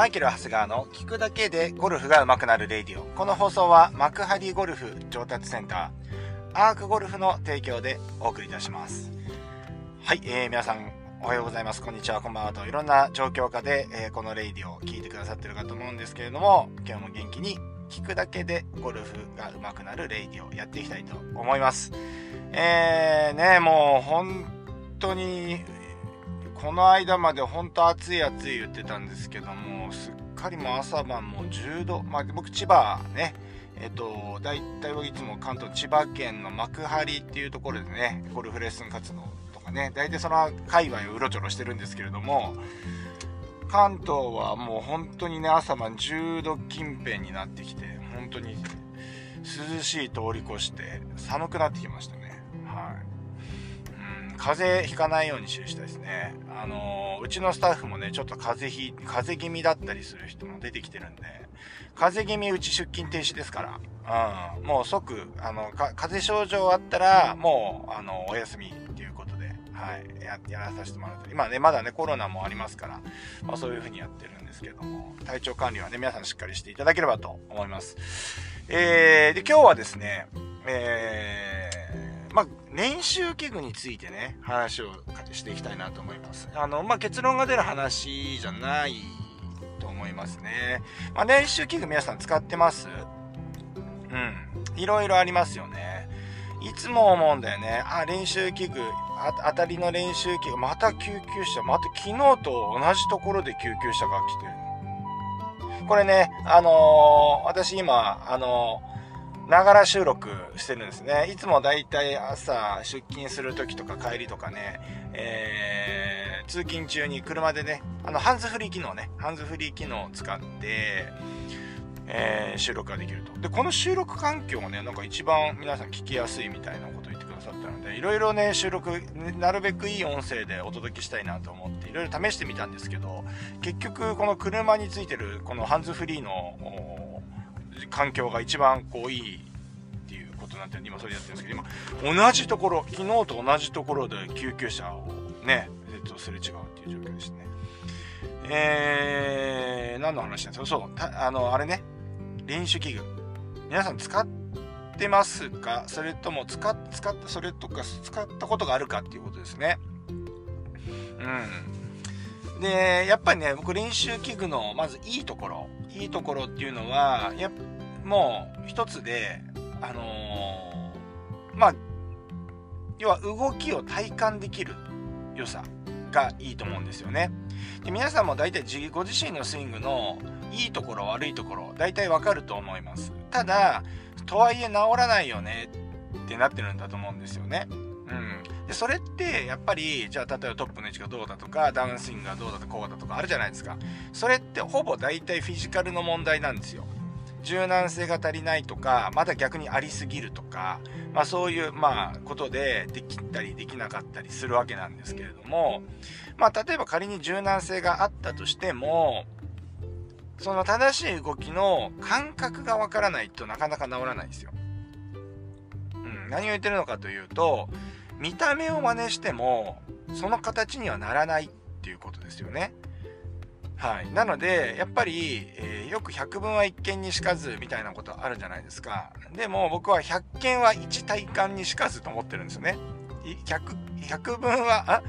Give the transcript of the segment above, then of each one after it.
マイケル・長谷川の聞くだけでゴルフが上手くなる radio。この放送は幕張ゴルフ上達センター、アークゴルフの提供でお送りいたします。はい、えー、皆さんおはようございます。こんにちは、こんばんはと、いろんな状況下で、えー、このレイディオを聞いてくださってるかと思うんですけれども、今日も元気に聞くだけでゴルフが上手くなるレイディオをやっていきたいと思います。えー、ね、もう本当にこの間まで本当暑い暑い言ってたんですけども、すっかりも朝晩も10度、まあ僕千葉ね、えっと、大体はいつも関東千葉県の幕張っていうところでね、ゴルフレッスン活動とかね、大体その界隈をうろちょろしてるんですけれども、関東はもう本当にね、朝晩10度近辺になってきて、本当に涼しい通り越して寒くなってきましたね。はい。風邪ひかないように注意したいですね。あのー、うちのスタッフもね、ちょっと風邪ひ、風邪気味だったりする人も出てきてるんで、風邪気味うち出勤停止ですから、うん、もう即、あの、か風邪症状あったら、もう、あの、お休みっていうことで、はい、や、やらさせてもらうと。今ね、まだね、コロナもありますから、まあそういう風にやってるんですけども、体調管理はね、皆さんしっかりしていただければと思います。えー、で、今日はですね、えー、まあ、練習器具についてね、話をしていきたいなと思います。あの、まあ、結論が出る話じゃないと思いますね。まあ、練習器具皆さん使ってます？うん。いろいろありますよね。いつも思うんだよね。あ、練習器具、あ当たりの練習器具、また救急車、また昨日と同じところで救急車が来てる。これね、あのー、私今、あのーながら収録してるんですね。いつもだいたい朝出勤する時とか帰りとかね、えー、通勤中に車でね、あの、ハンズフリー機能ね、ハンズフリー機能を使って、えー、収録ができると。で、この収録環境がね、なんか一番皆さん聞きやすいみたいなこと言ってくださったので、いろいろね、収録、なるべくいい音声でお届けしたいなと思って、いろいろ試してみたんですけど、結局、この車についてる、このハンズフリーの、環境が一番こういいっていうことになんて今それやってるんですけど今同じところ昨日と同じところで救急車をねえっとすれ違うっていう状況ですね。えー、何の話なんですか？そうあのあれね。練習器具。皆さん使ってますか？それとも使っ使ったそれとか使ったことがあるかっていうことですね。うん。でやっぱりね僕練習器具のまずいいところいいところっていうのはやもう一つであのー、まあ要は動きを体感できる良さがいいと思うんですよね。で皆さんも大体ご自身のスイングのいいところ悪いところ大体わかると思います。ただとはいえ治らないよねってなってるんだと思うんですよね、でそれってやっぱりじゃあ例えばトップの位置がどうだとかダウンスイングがどうだとかこうだとかあるじゃないですかそれってほぼ大体フィジカルの問題なんですよ柔軟性が足りないとかまだ逆にありすぎるとか、まあ、そういう、まあ、ことでできたりできなかったりするわけなんですけれども、まあ、例えば仮に柔軟性があったとしてもその正しい動きの感覚がわからないとなかなか治らないんですよ。うん、何を言ってるのかというと見た目を真似してもその形にはならないっていうことですよね。はい、なのでやっぱり、えー、よく百聞は一見にしかずみたいなことあるじゃないですか。でも僕は百見は一体感にしかずと思ってるんですよね。百百聞はあ、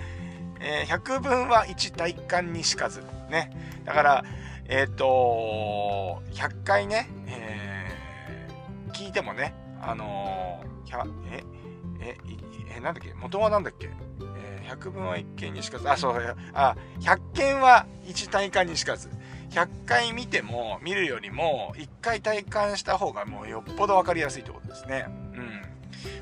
えー、百聞は一体感にしかず。ね。だからえっ、ー、と100回ね、えー、聞いてもねあのー、えええなんだっけ？元は何だっけ？え、百分は1件にしかず、あ、そう、あ、100件は1体感にしかず。100回見ても、見るよりも、1回体感した方がもうよっぽど分かりやすいってことですね。うん。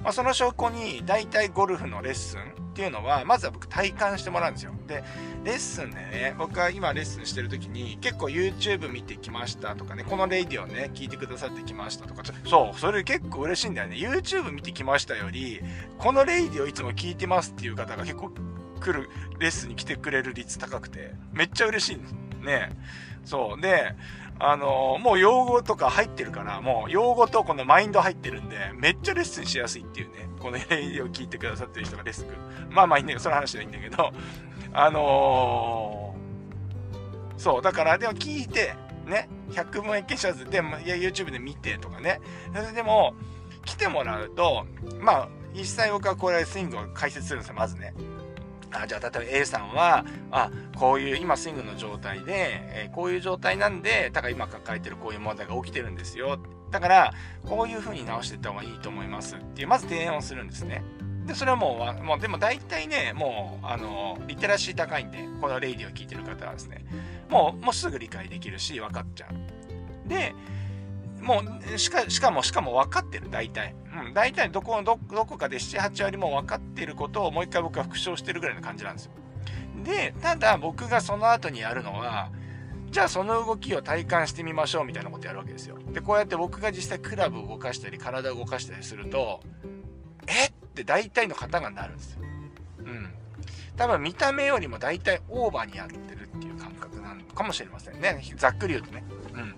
まあ、その証拠に、大体ゴルフのレッスンっていうのは、まずは僕体感してもらうんですよ。で、レッスンでね、僕は今レッスンしてる時に、結構 YouTube 見てきましたとかね、このレイディオね、聞いてくださってきましたとか、そう、それ結構嬉しいんだよね。YouTube 見てきましたより、このレイディオいつも聞いてますっていう方が結構来る、レッスンに来てくれる率高くて、めっちゃ嬉しいね。そう。で、あの、もう用語とか入ってるから、もう用語とこのマインド入ってるんで、めっちゃレッスンしやすいっていうね、このレイを聞いてくださってる人がレッスン来る。まあまあいいんだけど、その話はいいんだけど、あのーそう、だからでも聞いて、ね、百聞は一見にしかずでも、いや、YouTube で見てとかね。それでも、来てもらうと、まあ、実際僕はこれスイングを解説するんですよ、まずね。あじゃあ、例えば A さんは、あ、こういう今スイングの状態で、えー、こういう状態なんで、だから今抱えてるこういう問題が起きてるんですよ。だから、こういう風に直していった方がいいと思いますっていう、まず提案をするんですね。で、それはもう、もうでも大体ね、もう、あの、リテラシー高いんで、このレイディを聞いてる方はですね、もう、もうすぐ理解できるし、分かっちゃう。で、もう、しか、しかも、しかも分かってる、大体。うん、大体どこ、ど、どこかで7、8割も分かっていることをもう一回僕は復唱してるぐらいの感じなんですよ。で、ただ僕がその後にやるのは、じゃあその動きを体感してみましょうみたいなことやるわけですよ。で、こうやって僕が実際クラブを動かしたり、体を動かしたりすると、えって大体の方がなるんですよ。うん。多分見た目よりも大体オーバーにやってるっていう感覚なのかもしれませんね。ざっくり言うとね。うん。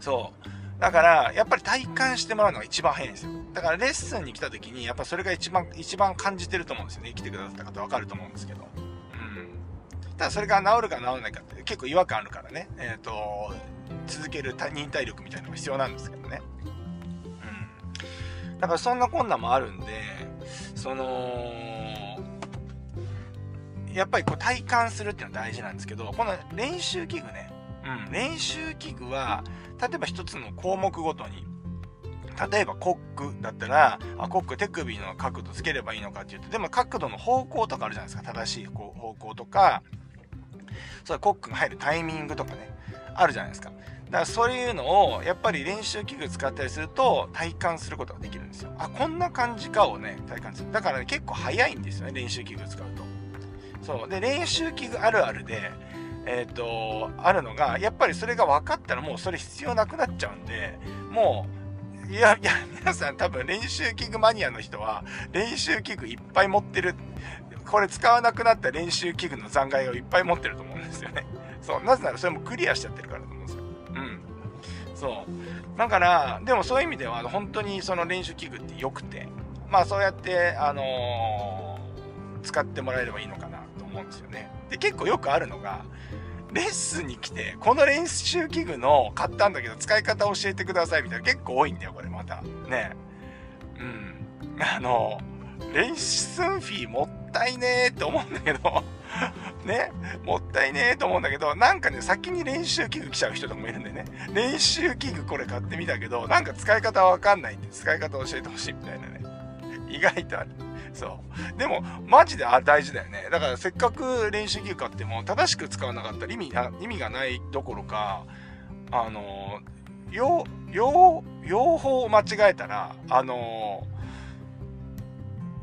そう。だから、やっぱり体感してもらうのが一番早いんですよ。だからレッスンに来た時に、やっぱそれが一番、一番感じてると思うんですよね。来てくださった方わかると思うんですけど。うん。ただそれが治るか治らないかって結構違和感あるからね。えっ、ー、と、続ける忍耐力みたいなのが必要なんですけどね。うん。だからそんな困難もあるんで、その、やっぱりこう体感するっていうのは大事なんですけど、この練習器具ね、うん、練習器具は、例えば一つの項目ごとに、例えばコックだったら、あコック手首の角度つければいいのかっていうと、でも角度の方向とかあるじゃないですか。正しい方向とか、それコックが入るタイミングとかね、あるじゃないですか。だからそういうのをやっぱり練習器具使ったりすると体感することができるんですよ。あ、こんな感じかをね、体感する。だからね、結構早いんですよね、練習器具使うと。そう。で、練習器具あるあるで、えっ、ー、と、あるのが、やっぱりそれが分かったらもうそれ必要なくなっちゃうんで、もう、いや、いや、皆さん多分練習器具マニアの人は、練習器具いっぱい持ってる。これ使わなくなった練習器具の残骸をいっぱい持ってると思うんですよね。そう。なぜならそれもクリアしちゃってるからと思うんですよ。うん。そう。だから、でもそういう意味では、本当にその練習器具って良くて、まあそうやって、あのー、使ってもらえればいいのかな思うんですよね。で、結構よくあるのが、レッスンに来て、この練習器具の買ったんだけど、使い方教えてくださいみたいな結構多いんだよ、これまた。ね。うん。あの、レッスンフィーもったいねーって思うんだけどね、もったいねーと思うんだけど、なんかね、先に練習器具来ちゃう人とかもいるんでね、練習器具これ買ってみたけど、なんか使い方わかんないんで、使い方教えてほしいみたいなね。意外とある。そう。でも、マジであ大事だよね。だからせっかく練習器具買っても、正しく使わなかったら意味な意味がないどころか、あの、用、用、用法を間違えたら、あの、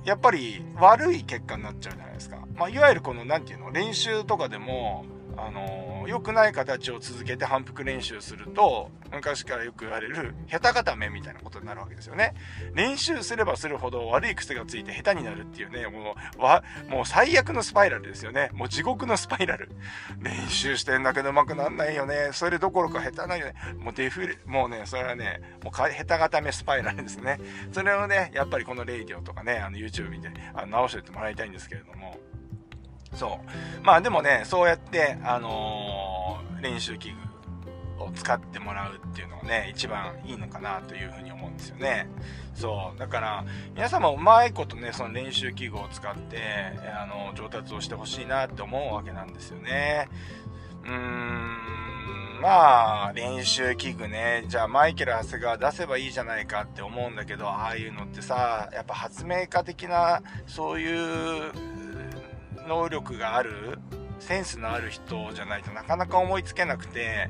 やっぱり悪い結果になっちゃうじゃないですか。まあ、いわゆるこの、なんていうの、練習とかでも、あの良くない形を続けて反復練習すると、昔からよく言われる、下手固めみたいなことになるわけですよね。練習すればするほど悪い癖がついて下手になるっていうね、もう、わ、もう最悪のスパイラルですよね。もう地獄のスパイラル。練習してんだけど上手くなんないよね。それどころか下手なよね。もうデフレ、もうね、それはね、もう下手固めスパイラルですね。それをね、やっぱりこのレイディオとかね、あの YouTube 見て、あ直してってもらいたいんですけれども、そう。まあでもね、そうやって、あのー、練習器具を使ってもらうっていうのがね、一番いいのかなというふうに思うんですよね。そう。だから、皆様うまいことね、その練習器具を使って、あの、上達をしてほしいなって思うわけなんですよね。うーん、まあ、練習器具ね、じゃあマイケル・長谷川出せばいいじゃないかって思うんだけど、ああいうのってさ、やっぱ発明家的な、そういう能力があるセンスのある人じゃないとなかなか思いつけなくて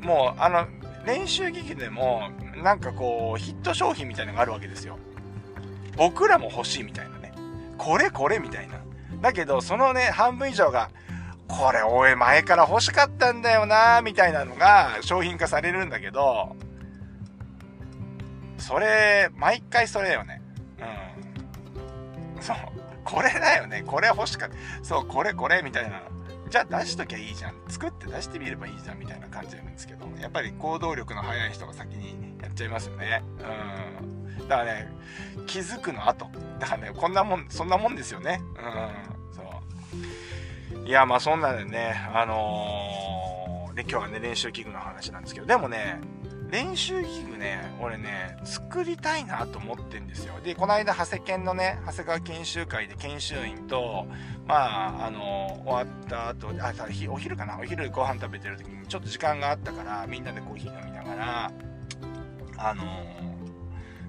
もうあの練習劇でもなんかこうヒット商品みたいのがあるわけですよ。僕らも欲しいみたいなね。これこれみたいな。だけどそのね半分以上がこれおい前から欲しかったんだよなみたいなのが商品化されるんだけどそれ毎回それよね。うん。そう。これだよね。これ欲しかった。そう、これこれみたいな。じゃあ出しときゃいいじゃん。作って出してみればいいじゃんみたいな感じなんですけど、やっぱり行動力の速い人が先にやっちゃいますよね。うん。だからね、気づくの後。だからね、こんなもん、そんなもんですよね。うん。そう。いや、まあそんなんでね、あのー、で、今日はね、練習器具の話なんですけど、でもね、練習器具ね、俺ね、作りたいなと思ってんですよ。で、この間、長谷研のね、長谷川研修会で研修員と、まあ、あの、終わった後、あ、お昼かな？お昼ご飯食べてる時にちょっと時間があったから、みんなでコーヒー飲みながら、あの、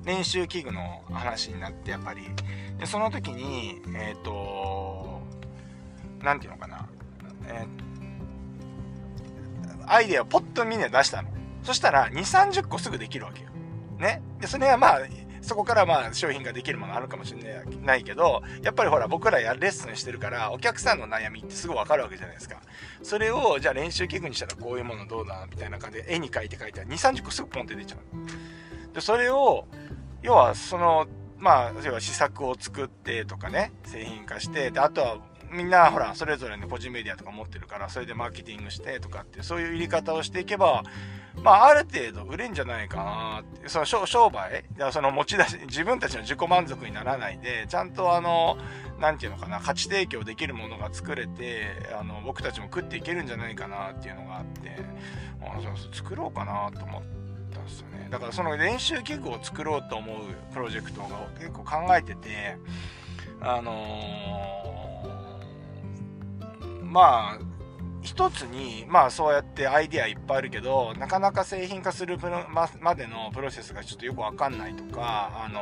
練習器具の話になって、やっぱり。で、その時に、えっ、ー、と、なんていうのかな、えー、アイデアをポッとみんな出したの。そしたら、2、30個すぐできるわけよ。ね？で、それはまあ、そこからまあ商品ができるものあるかもしれないけど、やっぱりほら僕らやレッスンしてるから、お客さんの悩みってすぐわかるわけじゃないですか。それを、じゃあ練習器具にしたらこういうものどうだみたいな感じで絵に描いて描いて2、30個すぐポンって出ちゃう。で、それを、要はその、まあ、要は試作を作ってとかね、製品化して、で、あとはみんなほら、それぞれの個人メディアとか持ってるから、それでマーケティングしてとかって、そういう売り方をしていけば、まあ、ある程度売れんじゃないかなって、その商売、その持ち出し、自分たちの自己満足にならないで、ちゃんとあの、なんていうのかな、価値提供できるものが作れて、あの、僕たちも食っていけるんじゃないかなっていうのがあって、あ作ろうかなと思ったんですよね。だからその練習器具を作ろうと思うプロジェクトが結構考えてて、あのー、まあ、一つに、まあそうやってアイデアいっぱいあるけど、なかなか製品化するままでのプロセスがちょっとよくわかんないとか、あの、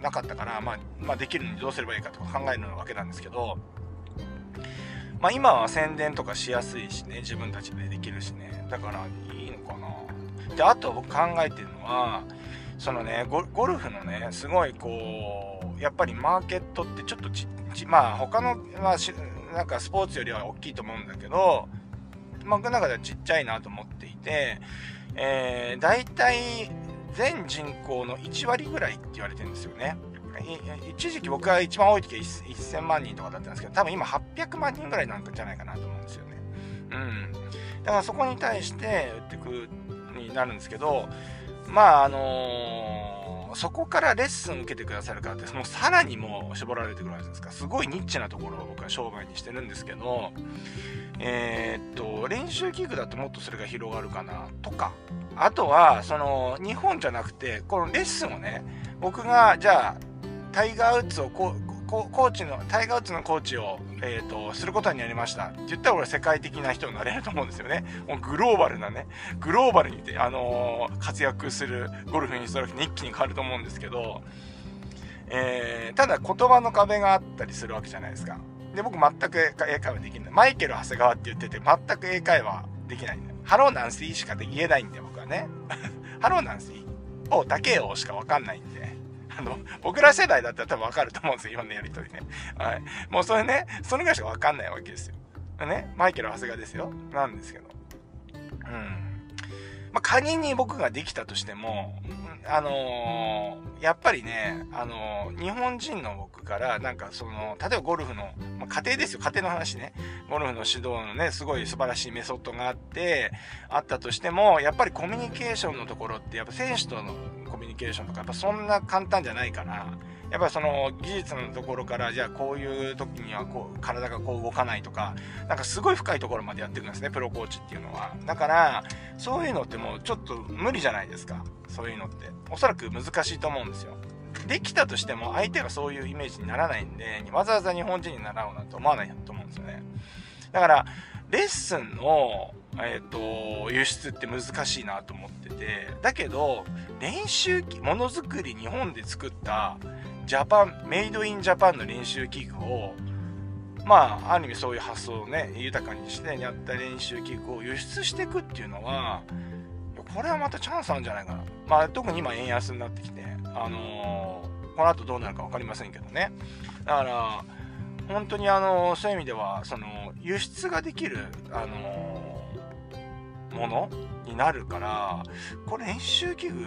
なかったから、まあ、まあ、できるのにどうすればいいかとか考えるわけなんですけど、まあ今は宣伝とかしやすいしね、自分たちでできるしね、だからいいのかな。で、あと僕考えてるのは、そのねゴ、ルフのね、すごいこう、やっぱりマーケットってちょっと、まあ他の、まあなんかスポーツよりは大きいと思うんだけど、僕の中ではちっちゃいなと思っていて、えー、大体全人口の1割ぐらいって言われてるんですよね。一時期僕が一番多い時は1000万人とかだったんですけど、多分今800万人ぐらいなんじゃないかなと思うんですよね。うん。だからそこに対して売ってくになるんですけど、まああのーそこからレッスン受けてくださる方ってもうさらにもう絞られてくるわけですか。すごいニッチなところを僕は商売にしてるんですけどえー、っと練習器具だともっとそれが広がるかなとか。あとはその日本じゃなくてこのレッスンをね僕がじゃあタイガー・ウッズをこコーチの、タイガー・ウッズのコーチを、え、ー、と、することになりました。って言ったら俺世界的な人になれると思うんですよね。もうグローバルなね、グローバルに、あのー、活躍するゴルフインストラクターに一気に変わると思うんですけど、えー、ただ言葉の壁があったりするわけじゃないですか。で、僕全く英会話できない。マイケル・長谷川って言ってて、全く英会話できない。 Hello Nancy しか言えないんで、僕はね。Hello Nancy をだけをしかわかんないんで。あの、僕ら世代だったら多分わかると思うんですよ。いろんなやりとりね。はい。もうそれね、それぐらいしかわかんないわけですよ。ね、マイケル・長谷川ですよ。なんですけど。うん。まあ、仮に僕ができたとしても、あのー、やっぱりね、あのー、日本人の僕から、なんかその、例えばゴルフの、まあ、家庭ですよ、家庭の話ね。ゴルフの指導のね、すごい素晴らしいメソッドがあって、あったとしても、やっぱりコミュニケーションのところって、やっぱ選手とのコミュニケーションとか、やっぱそんな簡単じゃないから、やっぱその技術のところから、じゃあこういう時にはこう、体がこう動かないとか、なんかすごい深いところまでやってるんですね、プロコーチっていうのは。だから、そういうのってもうちょっと無理じゃないですか。そういうのって。おそらく難しいと思うんですよ。できたとしても相手がそういうイメージにならないんで、わざわざ日本人に習おうなんて思わないと思うんですよね。だから、レッスンの、えっ、ー、と、輸出って難しいなと思ってて、だけど、練習機、ものづくり日本で作ったジャパン、メイドインジャパンの練習器具を、まあ、ある意味そういう発想をね、豊かにしてやった練習器具を輸出していくっていうのは、これはまたチャンスあるんじゃないかな。まあ、特に今円安になってきて、あのー、この後どうなるか分かりませんけどね。だから、本当にあの、そういう意味では、その、輸出ができる、あの、ものになるから、これ練習器具、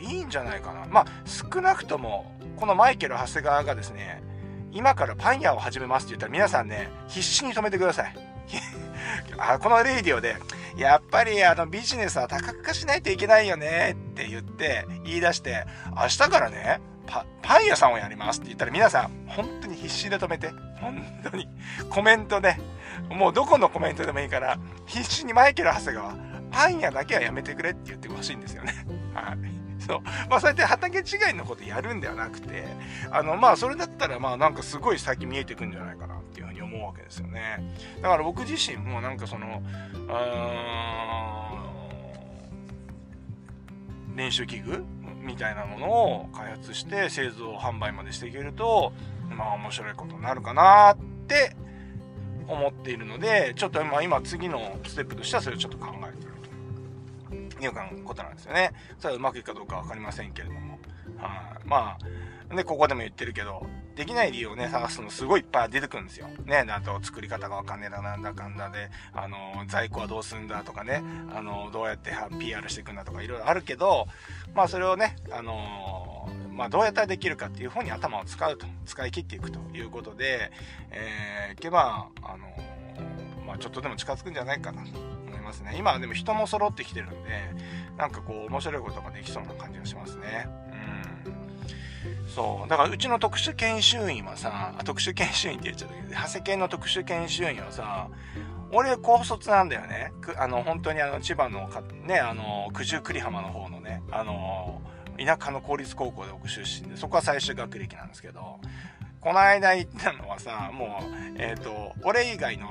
いいんじゃないかな。まあ、少なくとも、このマイケル・長谷川がですね、今からパン屋を始めますって言ったら皆さんね、必死に止めてください。あこのレイディオで、やっぱりあのビジネスは多角化しないといけないよねって言って、言い出して、明日からね、パ、ン屋さんをやりますって言ったら皆さん、本当に必死で止めて、本当に、コメントで、もうどこのコメントでもいいから、必死にマイケル・長谷川、パン屋だけはやめてくれって言ってほしいんですよね。はい。そう。まあ、そうやって畑違いのことやるんではなくて、あの、まあ、それだったら、まあ、なんかすごい先見えてくんじゃないかなっていうふうに思うわけですよね。だから僕自身もなんかその、練習器具みたいなものを開発して製造販売までしていけると、まあ面白いことになるかなって思っているので、ちょっとまあ今次のステップとしてはそれをちょっと考えてということなんですよね。それはうまくいくかどうか分かりませんけれども。はい、まあ、で、ここでも言ってるけど、できない理由をね、探すのすごいいっぱい出てくるんですよ。ね、あと作り方がわかんねえだなんだかんだで、あの、在庫はどうすんだとかね、あの、どうやって PR していくんだとかいろいろあるけど、まあそれをね、あのまあ、どうやったらできるかっていう方に頭を使うと、使い切っていくということで、えー、いけば、あのまあ、ちょっとでも近づくんじゃないかなとますね。今はでも人も揃ってきてるんで、なんかこう、面白いことができそうな感じがしますねうん。そう。だからうちの特殊研修員はさ、特殊研修員って言っちゃったけど、長谷系の特殊研修員はさ、俺高卒なんだよね。あの、本当にあの、千葉の、ね、あの、九十九里浜の方のね、あの、田舎の公立高校で僕出身で、そこは最終学歴なんですけど、この間行ったのはさ、もう、えっ、ー、と、俺以外の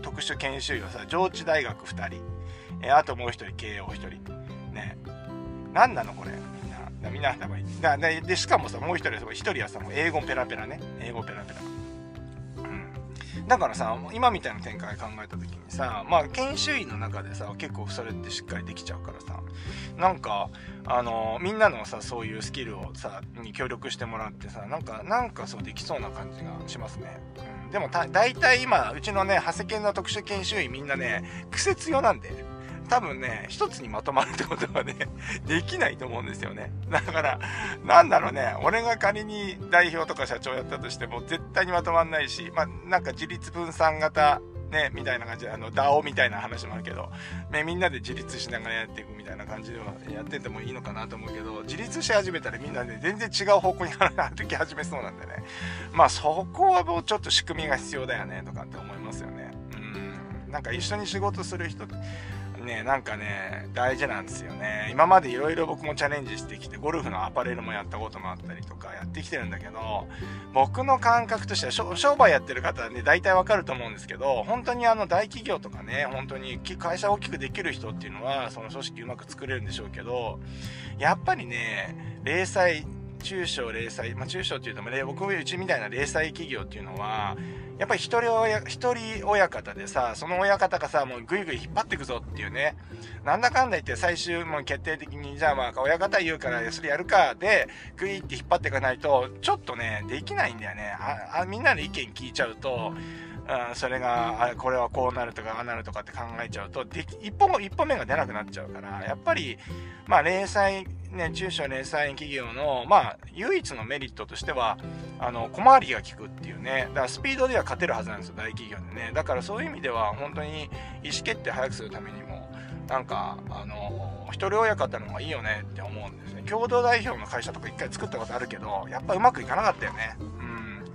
特殊研修医はさ、上智大学2人、えー、あともう1人慶応1人。ね。何なのこれ。みんなみんな頭いい。だででしかもさ、もう一人は、一人はさ、もう英語ペラペラね。英語ペラペラ。だからさ、今みたいな展開考えた時にさ、まあ、研修医の中でさ、結構それってしっかりできちゃうからさ、なんか、あの、みんなのさ、そういうスキルをさ、に協力してもらってさ、なんか、なんかそうできそうな感じがしますね。うん。でも、大体今、うちのね、長谷研の特殊研修医みんなね、癖強なんで、多分ね、一つにまとまるってことはね、できないと思うんですよね。だから、なんだろうね、俺が仮に代表とか社長やったとしても、絶対にまとまんないし、まあ、なんか自立分散型、ね、みたいな感じで、あの、DAO みたいな話もあるけど、ね、みんなで自立しながらやっていくみたいな感じではやっててもいいのかなと思うけど、自立し始めたらみんなで、ね、全然違う方向に 歩き始めそうなんでね。まあそこはもうちょっと仕組みが必要だよね、とかって思いますよね。うん。なんか一緒に仕事する人ね、なんかね、大事なんですよね。今までいろいろ僕もチャレンジしてきて、ゴルフのアパレルもやったこともあったりとかやってきてるんだけど、僕の感覚としては商売やってる方はね、大体わかると思うんですけど、本当にあの大企業とかね、本当に会社大きくできる人っていうのは、その組織うまく作れるんでしょうけど、やっぱりね、零細、中小零細、まあ中小っていうと、僕うちみたいな零細企業っていうのは、やっぱり一人親、一人親方でさ、その親方がさ、もうぐいぐい引っ張っていくぞっていうね。なんだかんだ言って最終、もう決定的に、じゃあまあ、親方言うから、それやるか、で、ぐいって引っ張っていかないと、ちょっとね、できないんだよね。あ、あみんなの意見聞いちゃうと、うん、それが、あこれはこうなるとか、ああなるとかって考えちゃうと、で一歩も、一歩目が出なくなっちゃうから、やっぱり、まあ、零細、ね、中小零細企業の、まあ、唯一のメリットとしては、あの、小回りが利くっていうね、だからスピードでは勝てるはずなんですよ、大企業でね。だからそういう意味では、本当に意思決定早くするためにも、なんか、あの、一人親方の方がいいよねって思うんですね。共同代表の会社とか一回作ったことあるけど、やっぱうまくいかなかったよね。うん。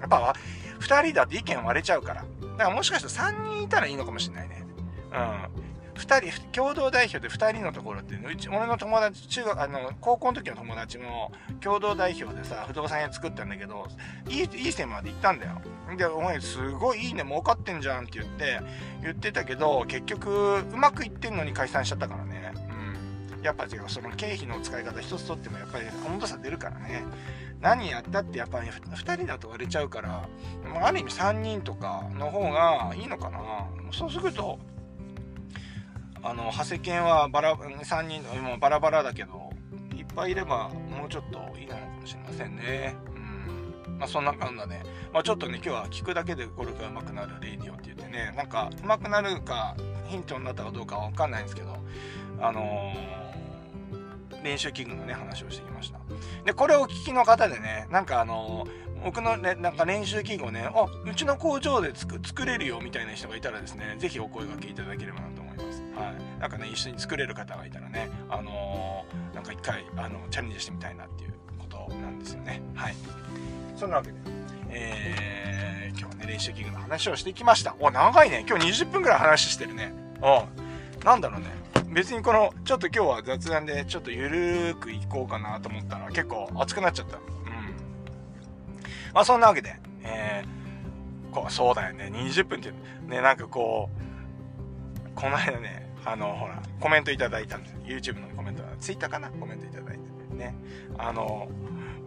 やっぱ、二人だって意見割れちゃうから。だからもしかしたら3人いたらいいのかもしれないね。うん。2人、共同代表で2人のところってうち、俺の友達、中学、あの、高校の時の友達も共同代表でさ、不動産屋作ったんだけど、いい、いい線まで行ったんだよ。で、お前すごいいいね、儲かってんじゃんって言って、言ってたけど、結局、うまくいってんのに解散しちゃったからね。やっぱ違う、その経費の使い方一つとってもやっぱり温度差出るからね。何やったってやっぱり2人だと割れちゃうから、ある意味3人とかの方がいいのかな。そうすると、あの、長谷犬はバラ、3人、今バラバラだけど、いっぱいいればもうちょっといいのかもしれませんね。うん。まあそんな感じだね。まあちょっとね、今日は聞くだけでゴルフが上手くなるレイディオって言ってね、なんか上手くなるかヒントになったかどうかはわかんないんですけど、あのー、練習器具のね、話をしてきました。で、これをお聞きの方でね、なんかあの僕のね、なんか練習器具をね、あ、うちの工場で作作れるよみたいな人がいたらですね、ぜひお声掛けいただければなと思います。はい。なんかね、一緒に作れる方がいたらね、あのー、なんか一回、あの、チャレンジしてみたいなっていうことなんですよね。はい。そんなわけで、えー、今日はね、練習器具の話をしてきました。お、長いね。今日20分くらい話してるね。うん。なんだろうね。別にこの、ちょっと今日は雑談でちょっとゆるーくいこうかなと思ったら結構熱くなっちゃった。うん。まあそんなわけで、えー、こう、そうだよね。20分って、ね、なんかこう、この間ね、あの、ほら、コメントいただいたんです YouTube のコメント、Twitter かな？コメントいただいてね。あの、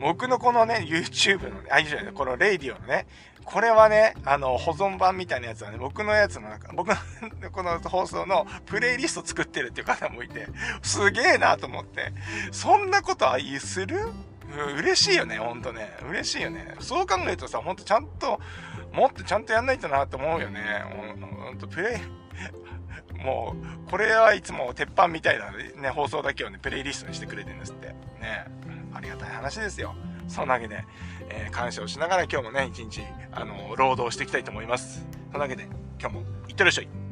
僕のこのね、YouTube のね、あ、いいじゃない、このレイディオのね、これはね、あの、保存版みたいなやつはね、僕のやつの中、僕の この放送のプレイリスト作ってるっていう方もいて、すげえなと思って、そんなことあいする？嬉しいよね、ほんとね。嬉しいよね。そう考えるとさ、ほんとちゃんと、もっとちゃんとやんないとなって思うよね。ほんと、プレイ、もう、これはいつも鉄板みたいなね、放送だけをね、プレイリストにしてくれてるんですって。ね。ありがたい話ですよ。そんなわけで、えー、感謝をしながら今日もね、一日、あの、労働していきたいと思います。そんなわけで、今日もいってらっしゃい。